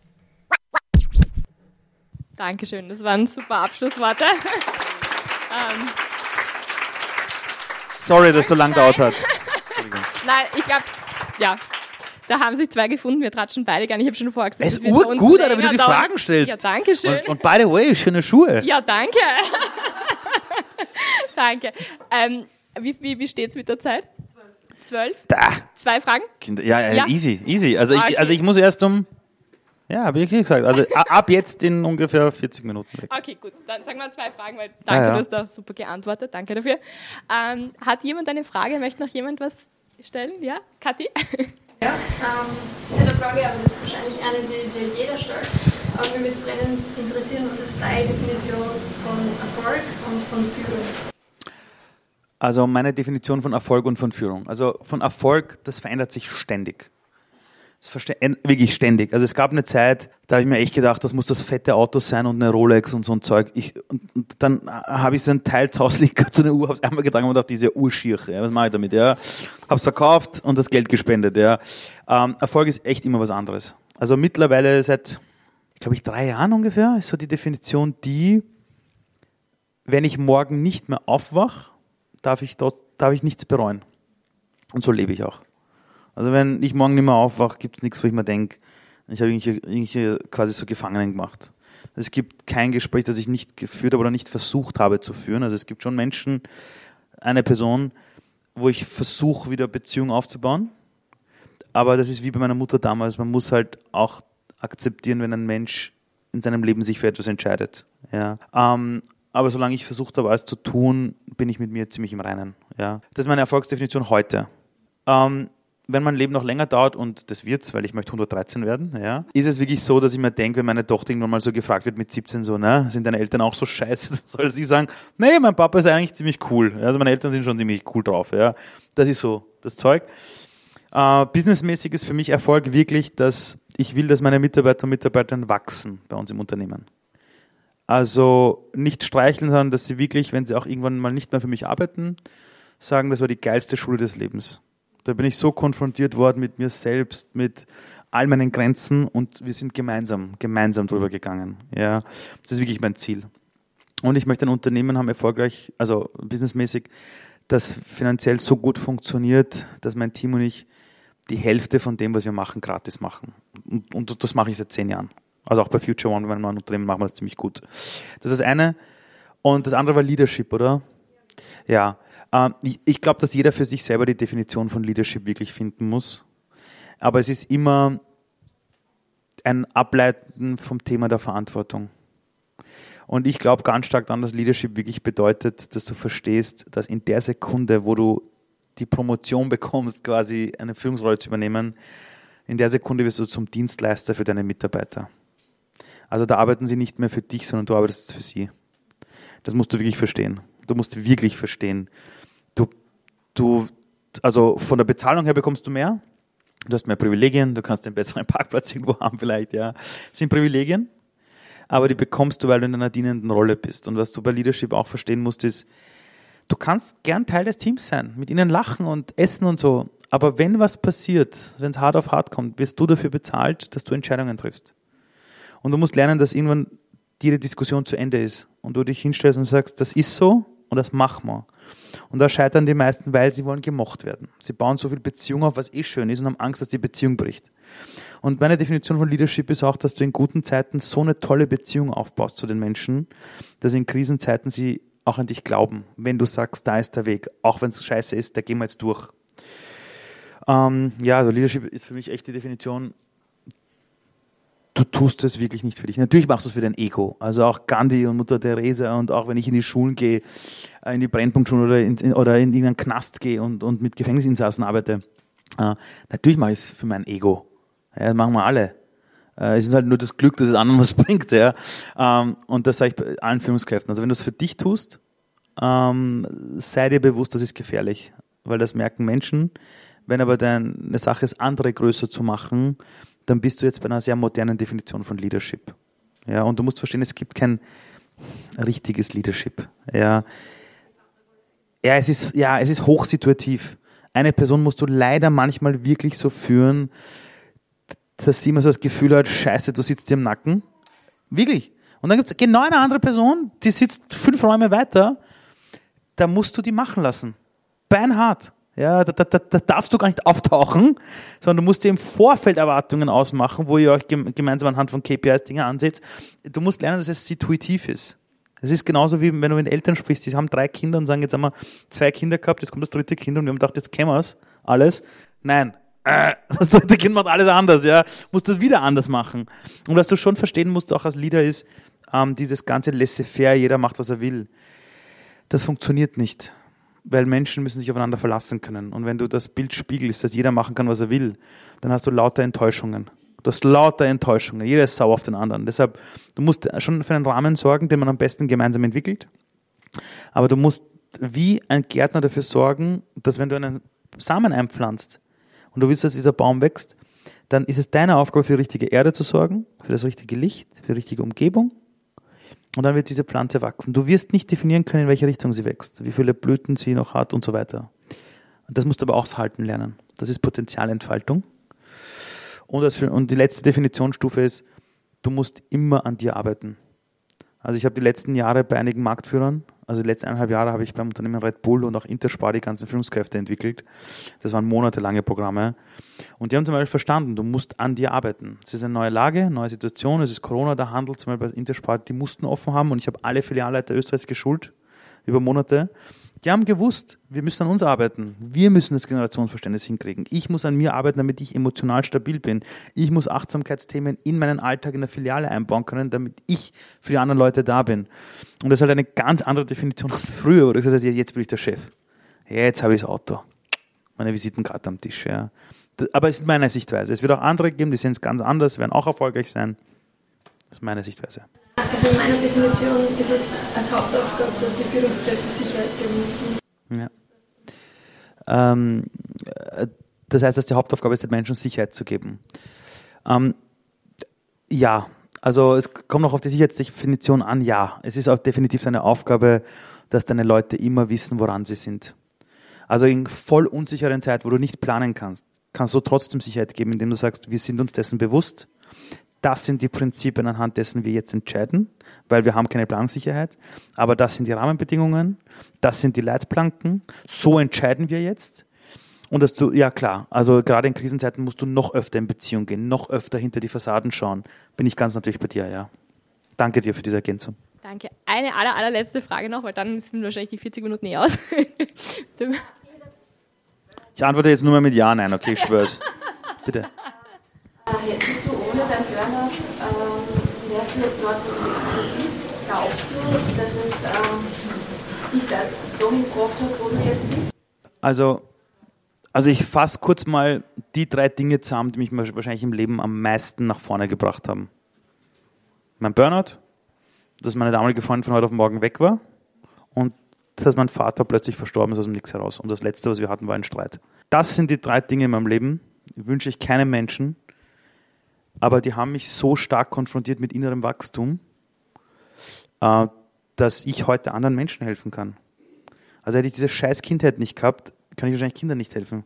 Dankeschön, das waren super Abschlussworte. <laughs> ähm, Sorry, dass so lang gedauert hat. Nein, ich glaube, ja, da haben sich zwei gefunden, wir tratschen beide gar nicht. Ich habe schon vorher gesagt, es ist urgut, Alter, wenn du die dauern. Fragen stellst. Ja, danke schön. Und, und by the way, schöne Schuhe. Ja, danke. <laughs> danke. Ähm, wie wie, wie steht es mit der Zeit? Zwölf. Da. Zwei Fragen? Kinder, ja, ja, Ja. easy, easy. Also, Okay. ich, also ich muss erst um, ja, habe ich gesagt, also ab jetzt in ungefähr 40 Minuten weg. Okay, gut. Dann sagen wir zwei Fragen, weil danke, ja. du hast da super geantwortet. Danke dafür. Ähm, hat jemand eine Frage? Möchte noch jemand was stellen? Ja? Kathi? <laughs> Ja, ähm, ich hätte eine Frage, aber das ist wahrscheinlich eine, die, die jeder stellt. Aber mich würde es brennend interessieren, was ist deine Definition von Erfolg und von Führung? Also meine Definition von Erfolg und von Führung. Also von Erfolg, das verändert sich ständig. Wirklich ständig. Also es gab eine Zeit, da habe ich mir echt gedacht, das muss das fette Auto sein und eine Rolex und so ein Zeug. Ich, und, und dann habe ich so ein Teil zu Hause liegen zu einer Uhr, habe es einmal getragen und gedacht, diese Urschier, ja, was mache ich damit? Ja, habe es verkauft und das Geld gespendet. Ja, ähm, Erfolg ist echt immer was anderes. Also mittlerweile seit, glaube ich, drei Jahren ungefähr ist so die Definition die, wenn ich morgen nicht mehr aufwache, darf darf ich nichts bereuen. Und so lebe ich auch. Also wenn ich morgen nicht mehr aufwache, gibt es nichts, wo ich mir denke, ich habe irgendwelche quasi so Gefangenen gemacht. Es gibt kein Gespräch, das ich nicht geführt habe oder nicht versucht habe zu führen. Also es gibt schon Menschen, eine Person, wo ich versuche, wieder Beziehungen aufzubauen. Aber das ist wie bei meiner Mutter damals. Man muss halt auch akzeptieren, wenn ein Mensch in seinem Leben sich für etwas entscheidet. Ja. Ähm, aber solange ich versucht habe, alles zu tun, bin ich mit mir ziemlich im Reinen. Ja. Das ist meine Erfolgsdefinition heute. Ähm, wenn mein Leben noch länger dauert, und das wird's, weil ich möchte 113 werden, ja, ist es wirklich so, dass ich mir denke, wenn meine Tochter irgendwann mal so gefragt wird mit 17 so, ne, sind deine Eltern auch so scheiße, <laughs> dann soll sie sagen, nee, mein Papa ist eigentlich ziemlich cool. Also meine Eltern sind schon ziemlich cool drauf, ja. Das ist so das Zeug. Äh, businessmäßig ist für mich Erfolg wirklich, dass ich will, dass meine Mitarbeiter und Mitarbeiter wachsen bei uns im Unternehmen. Also nicht streicheln, sondern dass sie wirklich, wenn sie auch irgendwann mal nicht mehr für mich arbeiten, sagen, das war die geilste Schule des Lebens. Da bin ich so konfrontiert worden mit mir selbst, mit all meinen Grenzen und wir sind gemeinsam, gemeinsam drüber gegangen. Ja, das ist wirklich mein Ziel. Und ich möchte ein Unternehmen haben, erfolgreich, also businessmäßig, das finanziell so gut funktioniert, dass mein Team und ich die Hälfte von dem, was wir machen, gratis machen. Und, und das mache ich seit zehn Jahren. Also auch bei Future One, wenn wir ein Unternehmen machen, wir das ziemlich gut. Das ist das eine. Und das andere war Leadership, oder? Ja. Ähm, ich, ich glaube, dass jeder für sich selber die Definition von Leadership wirklich finden muss. Aber es ist immer ein Ableiten vom Thema der Verantwortung. Und ich glaube ganz stark daran, dass Leadership wirklich bedeutet, dass du verstehst, dass in der Sekunde, wo du die Promotion bekommst, quasi eine Führungsrolle zu übernehmen, in der Sekunde wirst du zum Dienstleister für deine Mitarbeiter. Also da arbeiten sie nicht mehr für dich, sondern du arbeitest für sie. Das musst du wirklich verstehen. Du musst wirklich verstehen. Du, also von der Bezahlung her bekommst du mehr. Du hast mehr Privilegien, du kannst einen besseren <laughs> Parkplatz irgendwo haben vielleicht, ja. Das sind Privilegien, aber die bekommst du, weil du in einer dienenden Rolle bist. Und was du bei Leadership auch verstehen musst, ist, du kannst gern Teil des Teams sein, mit ihnen lachen und essen und so. Aber wenn was passiert, wenn es hart auf hart kommt, wirst du dafür bezahlt, dass du Entscheidungen triffst. Und du musst lernen, dass irgendwann jede Diskussion zu Ende ist und du dich hinstellst und sagst, das ist so und das machen wir. Und da scheitern die meisten, weil sie wollen gemocht werden. Sie bauen so viel Beziehung auf, was eh schön ist und haben Angst, dass die Beziehung bricht. Und meine Definition von Leadership ist auch, dass du in guten Zeiten so eine tolle Beziehung aufbaust zu den Menschen, dass in Krisenzeiten sie auch an dich glauben, wenn du sagst, da ist der Weg, auch wenn es scheiße ist, da gehen wir jetzt durch. Ähm, ja, also Leadership ist für mich echt die Definition, du tust es wirklich nicht für dich. Natürlich machst du es für dein Ego. Also auch Gandhi und Mutter Teresa und auch wenn ich in die Schulen gehe, äh, in die Brennpunktschulen oder in, oder in irgendeinen Knast gehe und, und mit Gefängnisinsassen arbeite, äh, natürlich mache ich es für mein Ego. Ja, das machen wir alle. Äh, es ist halt nur das Glück, dass es anderen <laughs> was bringt. Ja. Ähm, und das sage ich allen Führungskräften. Also wenn du es für dich tust, ähm, sei dir bewusst, das ist gefährlich. Weil das merken Menschen. Wenn aber deine Sache ist, andere größer zu machen, dann bist du jetzt bei einer sehr modernen Definition von Leadership. Ja, und du musst verstehen, es gibt kein richtiges Leadership. Ja, ja, es ist, ja, es ist hochsituativ. Eine Person musst du leider manchmal wirklich so führen, dass sie immer so das Gefühl hat, scheiße, du sitzt dir im Nacken. Wirklich. Und dann gibt es genau eine andere Person, die sitzt fünf Räume weiter, da musst du die machen lassen. Beinhart. Ja, da, da, da, darfst du gar nicht auftauchen, sondern du musst dir im Vorfeld Erwartungen ausmachen, wo ihr euch gemeinsam anhand von KPIs Dinge ansetzt. Du musst lernen, dass es situativ ist. Es ist genauso wie wenn du mit Eltern sprichst, die haben drei Kinder und sagen, jetzt haben wir zwei Kinder gehabt, jetzt kommt das dritte Kind und wir haben gedacht, jetzt kennen wir es alles. Nein, äh, <laughs> das dritte Kind macht alles anders, ja. Musst das wieder anders machen. Und was du schon verstehen musst, auch als Leader, ist ähm, dieses ganze laissez-faire, jeder macht, was er will. Das funktioniert nicht weil Menschen müssen sich aufeinander verlassen können. Und wenn du das Bild spiegelst, dass jeder machen kann, was er will, dann hast du lauter Enttäuschungen. Du hast lauter Enttäuschungen. Jeder ist sauer auf den anderen. Deshalb, du musst schon für einen Rahmen sorgen, den man am besten gemeinsam entwickelt. Aber du musst wie ein Gärtner dafür sorgen, dass wenn du einen Samen einpflanzt und du willst, dass dieser Baum wächst, dann ist es deine Aufgabe, für die richtige Erde zu sorgen, für das richtige Licht, für die richtige Umgebung. Und dann wird diese Pflanze wachsen. Du wirst nicht definieren können, in welche Richtung sie wächst, wie viele Blüten sie noch hat und so weiter. Das musst du aber auch halten lernen. Das ist Potenzialentfaltung. Und, das und die letzte Definitionsstufe ist, du musst immer an dir arbeiten. Also ich habe die letzten Jahre bei einigen Marktführern, also die letzten eineinhalb Jahre habe ich beim Unternehmen Red Bull und auch Interspar die ganzen Führungskräfte entwickelt. Das waren monatelange Programme. Und die haben zum Beispiel verstanden, du musst an dir arbeiten. Es ist eine neue Lage, neue Situation, es ist Corona, der Handel zum Beispiel bei Interspar, die mussten offen haben und ich habe alle Filialleiter Österreichs geschult über Monate. Die haben gewusst, wir müssen an uns arbeiten. Wir müssen das Generationsverständnis hinkriegen. Ich muss an mir arbeiten, damit ich emotional stabil bin. Ich muss Achtsamkeitsthemen in meinen Alltag in der Filiale einbauen können, damit ich für die anderen Leute da bin. Und das ist halt eine ganz andere Definition als früher. Oder das heißt, jetzt bin ich der Chef. Jetzt habe ich das Auto. Meine Visitenkarte am Tisch. Ja. Aber es ist meine Sichtweise. Es wird auch andere geben, die sehen es ganz anders, werden auch erfolgreich sein. Das ist meine Sichtweise. Also in meiner Definition ist es als Hauptaufgabe, dass die Führungskräfte Sicherheit geben müssen. Ja. Ähm, äh, das heißt, dass die Hauptaufgabe ist, den Menschen Sicherheit zu geben. Ähm, ja, also es kommt noch auf die Sicherheitsdefinition an, ja. Es ist auch definitiv seine Aufgabe, dass deine Leute immer wissen, woran sie sind. Also in voll unsicheren Zeit, wo du nicht planen kannst, kannst du trotzdem Sicherheit geben, indem du sagst, wir sind uns dessen bewusst, das sind die Prinzipien, anhand dessen wir jetzt entscheiden, weil wir haben keine Planungssicherheit. Aber das sind die Rahmenbedingungen, das sind die Leitplanken. So entscheiden wir jetzt. Und dass du, ja klar, also gerade in Krisenzeiten musst du noch öfter in Beziehung gehen, noch öfter hinter die Fassaden schauen. Bin ich ganz natürlich bei dir, ja. Danke dir für diese Ergänzung. Danke. Eine aller, allerletzte Frage noch, weil dann sind wahrscheinlich die 40 Minuten eh aus. ich antworte jetzt nur mal mit Ja, nein, okay, ich schwör's. <laughs> Bitte. Jetzt bist du ohne dein Burnout, du jetzt dort, bist? Glaubst du, dass es ähm, dich da dahin gebracht hat, wo du jetzt bist? Also, also ich fasse kurz mal die drei Dinge zusammen, die mich wahrscheinlich im Leben am meisten nach vorne gebracht haben. Mein Burnout, dass meine damalige Freundin von heute auf morgen weg war und dass mein Vater plötzlich verstorben ist aus dem Nix heraus. Und das Letzte, was wir hatten, war ein Streit. Das sind die drei Dinge in meinem Leben, wünsche ich keinem Menschen, aber die haben mich so stark konfrontiert mit innerem Wachstum, äh, dass ich heute anderen Menschen helfen kann. Also hätte ich diese scheiß Kindheit nicht gehabt, kann ich wahrscheinlich Kindern nicht helfen.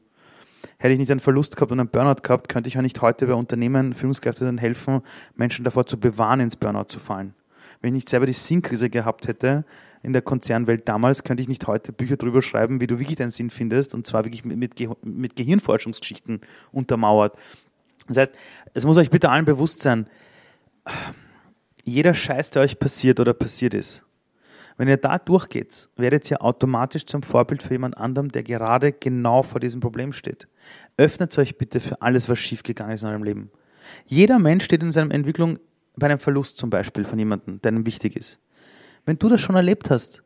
Hätte ich nicht einen Verlust gehabt und einen Burnout gehabt, könnte ich auch nicht heute bei Unternehmen, Führungskräften helfen, Menschen davor zu bewahren, ins Burnout zu fallen. Wenn ich nicht selber die Sinnkrise gehabt hätte in der Konzernwelt damals, könnte ich nicht heute Bücher darüber schreiben, wie du wirklich deinen Sinn findest und zwar wirklich mit, mit, mit Gehirnforschungsgeschichten untermauert. Das heißt, es muss euch bitte allen bewusst sein, jeder Scheiß, der euch passiert oder passiert ist, wenn ihr da durchgeht, werdet ihr automatisch zum Vorbild für jemand anderem, der gerade genau vor diesem Problem steht. Öffnet euch bitte für alles, was schiefgegangen ist in eurem Leben. Jeder Mensch steht in seiner Entwicklung bei einem Verlust zum Beispiel von jemandem, der ihm wichtig ist. Wenn du das schon erlebt hast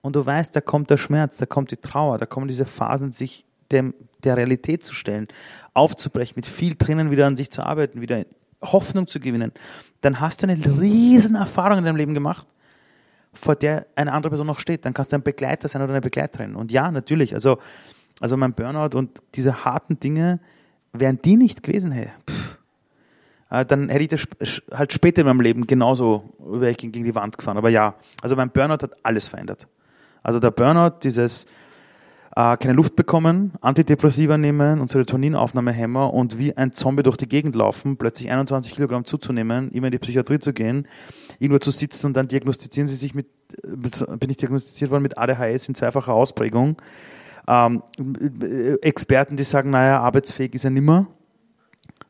und du weißt, da kommt der Schmerz, da kommt die Trauer, da kommen diese Phasen, sich dem, der Realität zu stellen, aufzubrechen, mit viel Tränen wieder an sich zu arbeiten, wieder Hoffnung zu gewinnen, dann hast du eine riesen Erfahrung in deinem Leben gemacht vor der eine andere Person noch steht. Dann kannst du ein Begleiter sein oder eine Begleiterin. Und ja, natürlich, also, also mein Burnout und diese harten Dinge, wären die nicht gewesen, hey, pff, äh, dann hätte ich das halt später in meinem Leben genauso, wäre ich gegen die Wand gefahren. Aber ja, also mein Burnout hat alles verändert. Also der Burnout, dieses äh, keine Luft bekommen, Antidepressiva nehmen und Serotoninaufnahmehämmer und wie ein Zombie durch die Gegend laufen, plötzlich 21 Kilogramm zuzunehmen, immer in die Psychiatrie zu gehen, irgendwo zu sitzen und dann diagnostizieren sie sich mit, äh, bin ich diagnostiziert worden mit ADHS in zweifacher Ausprägung. Ähm, Experten, die sagen, naja, arbeitsfähig ist er nimmer.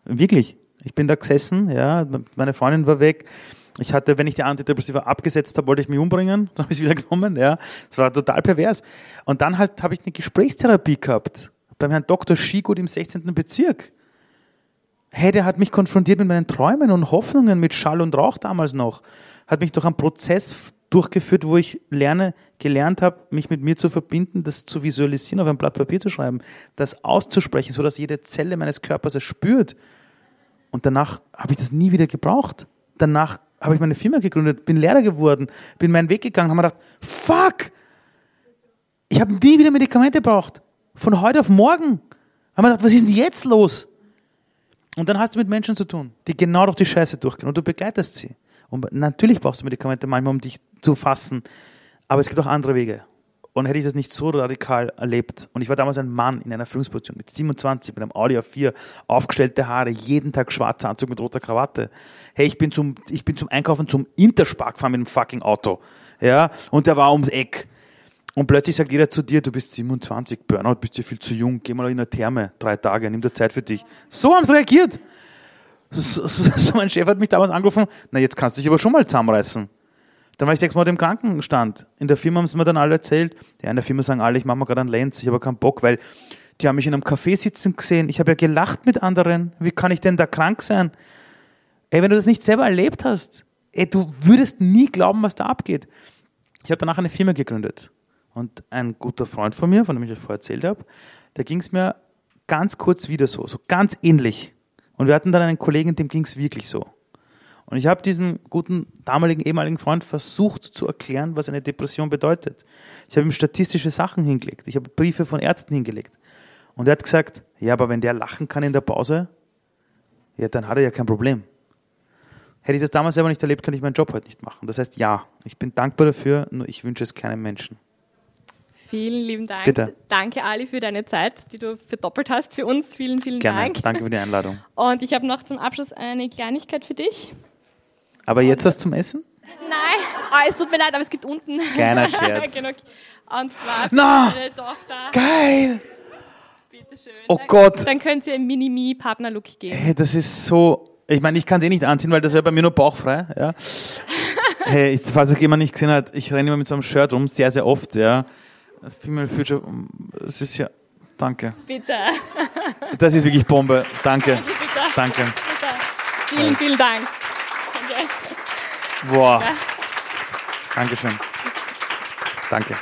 Wirklich. Ich bin da gesessen, ja, meine Freundin war weg, ich hatte, wenn ich die Antidepressiva abgesetzt habe, wollte ich mich umbringen. <laughs> Dann habe ich es wieder genommen. Ja, das war total pervers. Und dann halt habe ich eine Gesprächstherapie gehabt beim Herrn Dr. Schigut im 16. Bezirk. Hey, der hat mich konfrontiert mit meinen Träumen und Hoffnungen mit Schall und Rauch damals noch. Hat mich durch einen Prozess durchgeführt, wo ich lerne, gelernt habe, mich mit mir zu verbinden, das zu visualisieren, auf ein Blatt Papier zu schreiben, das auszusprechen, sodass jede Zelle meines Körpers es spürt Und danach habe ich das nie wieder gebraucht. Danach habe ich meine Firma gegründet, bin Lehrer geworden, bin meinen Weg gegangen, habe mir gedacht, fuck, ich habe nie wieder Medikamente gebraucht. Von heute auf morgen. Habe mir gedacht, was ist denn jetzt los? Und dann hast du mit Menschen zu tun, die genau durch die Scheiße durchgehen und du begleitest sie. Und natürlich brauchst du Medikamente manchmal, um dich zu fassen, aber es gibt auch andere Wege. Und hätte ich das nicht so radikal erlebt, und ich war damals ein Mann in einer Führungsposition mit 27, mit einem Audi A4, aufgestellte Haare, jeden Tag schwarzer Anzug mit roter Krawatte. Hey, ich bin zum, ich bin zum Einkaufen zum Interspar gefahren mit einem fucking Auto. Ja, und der war ums Eck. Und plötzlich sagt jeder zu dir, du bist 27, Burnout, bist du viel zu jung, geh mal in eine Therme, drei Tage, nimm dir Zeit für dich. So haben sie reagiert. So, so, so mein Chef hat mich damals angerufen, na jetzt kannst du dich aber schon mal zusammenreißen. Dann war ich sechs Monate im Krankenstand. In der Firma haben sie mir dann alle erzählt. Ja, in der Firma sagen alle, ich mache mir gerade einen Lenz, ich habe keinen Bock, weil die haben mich in einem Café sitzen gesehen. Ich habe ja gelacht mit anderen. Wie kann ich denn da krank sein? Ey, wenn du das nicht selber erlebt hast, ey, du würdest nie glauben, was da abgeht. Ich habe danach eine Firma gegründet. Und ein guter Freund von mir, von dem ich euch vorher erzählt habe, da ging es mir ganz kurz wieder so, so ganz ähnlich. Und wir hatten dann einen Kollegen, dem ging es wirklich so. Und ich habe diesem guten damaligen ehemaligen Freund versucht zu erklären, was eine Depression bedeutet. Ich habe ihm statistische Sachen hingelegt. Ich habe Briefe von Ärzten hingelegt. Und er hat gesagt, ja, aber wenn der lachen kann in der Pause, ja, dann hat er ja kein Problem. Hätte ich das damals selber nicht erlebt, kann ich meinen Job heute nicht machen. Das heißt, ja, ich bin dankbar dafür, nur ich wünsche es keinem Menschen. Vielen lieben Dank. Bitte. Danke, Ali, für deine Zeit, die du verdoppelt hast für uns. Vielen, vielen Gerne. Dank. Danke für die Einladung. Und ich habe noch zum Abschluss eine Kleinigkeit für dich. Aber jetzt was zum Essen? Nein, ah, es tut mir leid, aber es gibt unten. Kleiner <laughs> Scherz. Und zwar Na! deine Tochter. Geil! Bitteschön. Oh dann, Gott. Dann könnt ihr im Mini-Me-Partner-Look gehen. Hey, das ist so. Ich meine, ich kann es eh nicht anziehen, weil das wäre bei mir nur bauchfrei. Ja. <laughs> hey, falls es jemand nicht gesehen hat, ich renne immer mit so einem Shirt rum, sehr, sehr oft. Ja. Female Future, es ist ja. Danke. Bitte. Das ist wirklich Bombe. Danke. <laughs> Bitte. Danke. Bitte. Vielen, vielen Dank. Boah. Dankeschön. Danke.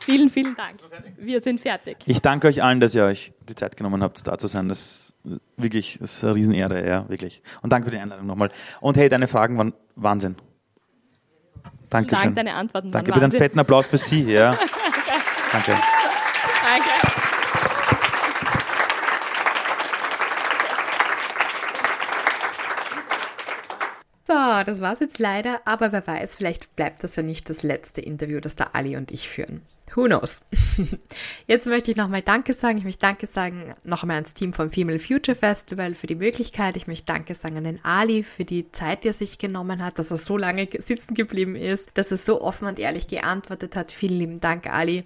Vielen, vielen Dank. Wir sind fertig. Ich danke euch allen, dass ihr euch die Zeit genommen habt, da zu sein. Das ist wirklich das ist eine Riesenehre, ja, wirklich. Und danke für die Einladung nochmal. Und hey, deine Fragen waren Wahnsinn. Dankeschön. Dank, deine Antworten Danke, waren bitte einen Wahnsinn. fetten Applaus für Sie, ja. <laughs> Danke. Danke. So, das war's jetzt leider, aber wer weiß, vielleicht bleibt das ja nicht das letzte Interview, das der Ali und ich führen. Who knows? <laughs> Jetzt möchte ich nochmal Danke sagen. Ich möchte Danke sagen nochmal ans Team vom Female Future Festival für die Möglichkeit. Ich möchte Danke sagen an den Ali für die Zeit, die er sich genommen hat, dass er so lange ge- sitzen geblieben ist, dass er so offen und ehrlich geantwortet hat. Vielen lieben Dank, Ali.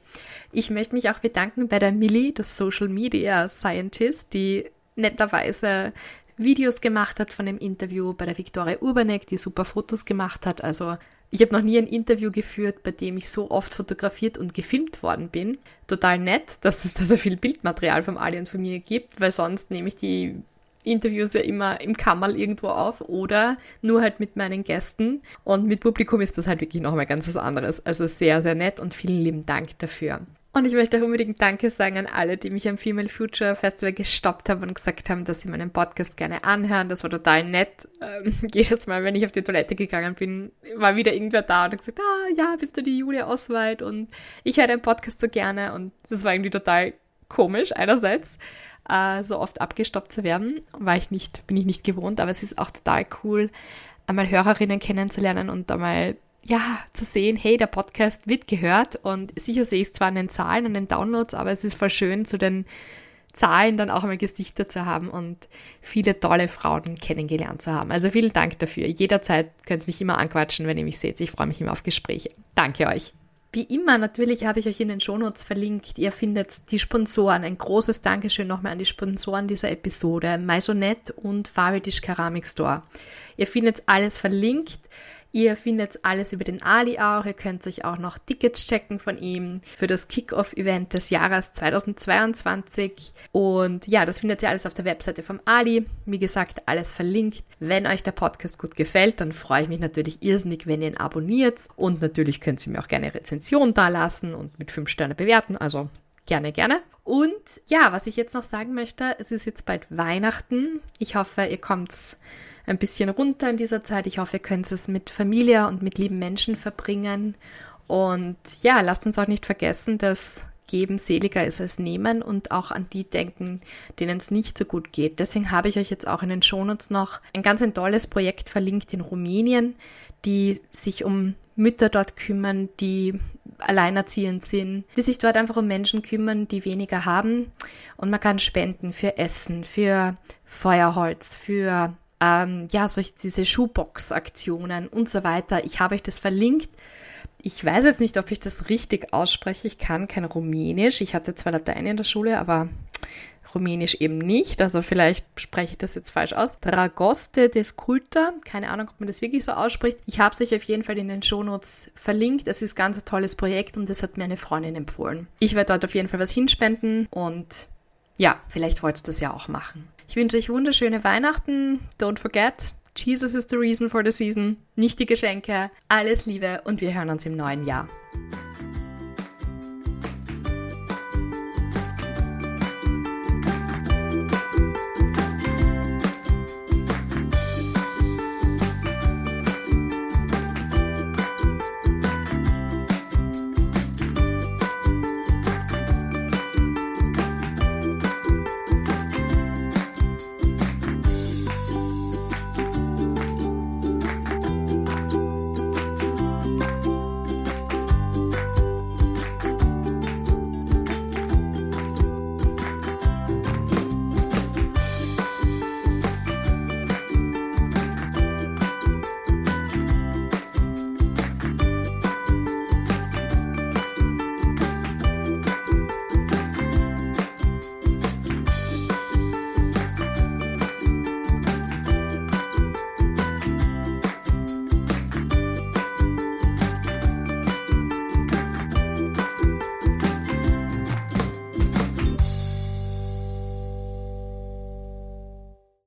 Ich möchte mich auch bedanken bei der Millie, das Social Media Scientist, die netterweise Videos gemacht hat von dem Interview bei der Viktoria Urbanek, die super Fotos gemacht hat. Also ich habe noch nie ein Interview geführt, bei dem ich so oft fotografiert und gefilmt worden bin. Total nett, dass es da so viel Bildmaterial vom Ali und von mir gibt, weil sonst nehme ich die Interviews ja immer im Kammerl irgendwo auf oder nur halt mit meinen Gästen. Und mit Publikum ist das halt wirklich nochmal ganz was anderes. Also sehr, sehr nett und vielen lieben Dank dafür. Und ich möchte auch unbedingt Danke sagen an alle, die mich am Female Future Festival gestoppt haben und gesagt haben, dass sie meinen Podcast gerne anhören. Das war total nett. Ähm, <laughs> jedes Mal, wenn ich auf die Toilette gegangen bin, war wieder irgendwer da und hat gesagt, ah ja, bist du die Julia Oswald und ich höre deinen Podcast so gerne. Und das war irgendwie total komisch einerseits, äh, so oft abgestoppt zu werden, war ich nicht, bin ich nicht gewohnt, aber es ist auch total cool, einmal Hörerinnen kennenzulernen und einmal ja, zu sehen, hey, der Podcast wird gehört und sicher sehe ich es zwar an den Zahlen und den Downloads, aber es ist voll schön, zu den Zahlen dann auch einmal Gesichter zu haben und viele tolle Frauen kennengelernt zu haben. Also vielen Dank dafür. Jederzeit könnt ihr mich immer anquatschen, wenn ihr mich seht. Ich freue mich immer auf Gespräche. Danke euch. Wie immer, natürlich habe ich euch in den Shownotes verlinkt. Ihr findet die Sponsoren. Ein großes Dankeschön nochmal an die Sponsoren dieser Episode. Maisonette und Fabeltisch Keramik Store. Ihr findet alles verlinkt. Ihr findet alles über den Ali auch. Ihr könnt euch auch noch Tickets checken von ihm für das Kick-Off-Event des Jahres 2022. Und ja, das findet ihr alles auf der Webseite vom Ali. Wie gesagt, alles verlinkt. Wenn euch der Podcast gut gefällt, dann freue ich mich natürlich irrsinnig, wenn ihr ihn abonniert. Und natürlich könnt ihr mir auch gerne eine Rezension dalassen und mit 5 Sterne bewerten. Also gerne, gerne. Und ja, was ich jetzt noch sagen möchte, es ist jetzt bald Weihnachten. Ich hoffe, ihr kommt ein bisschen runter in dieser Zeit. Ich hoffe, ihr könnt es mit Familie und mit lieben Menschen verbringen. Und ja, lasst uns auch nicht vergessen, dass Geben seliger ist als Nehmen und auch an die denken, denen es nicht so gut geht. Deswegen habe ich euch jetzt auch in den Shownotes noch ein ganz ein tolles Projekt verlinkt in Rumänien, die sich um Mütter dort kümmern, die alleinerziehend sind, die sich dort einfach um Menschen kümmern, die weniger haben. Und man kann spenden für Essen, für Feuerholz, für ähm, ja, solche diese Schuhbox-Aktionen und so weiter. Ich habe euch das verlinkt. Ich weiß jetzt nicht, ob ich das richtig ausspreche. Ich kann kein Rumänisch. Ich hatte zwar Latein in der Schule, aber Rumänisch eben nicht. Also vielleicht spreche ich das jetzt falsch aus. Dragoste des Kulta. Keine Ahnung, ob man das wirklich so ausspricht. Ich habe es euch auf jeden Fall in den Shownotes verlinkt. Es ist ganz ein tolles Projekt und das hat mir eine Freundin empfohlen. Ich werde dort auf jeden Fall was hinspenden und ja, vielleicht wollt ihr das ja auch machen. Ich wünsche euch wunderschöne Weihnachten. Don't forget, Jesus is the reason for the season, nicht die Geschenke. Alles Liebe und wir hören uns im neuen Jahr.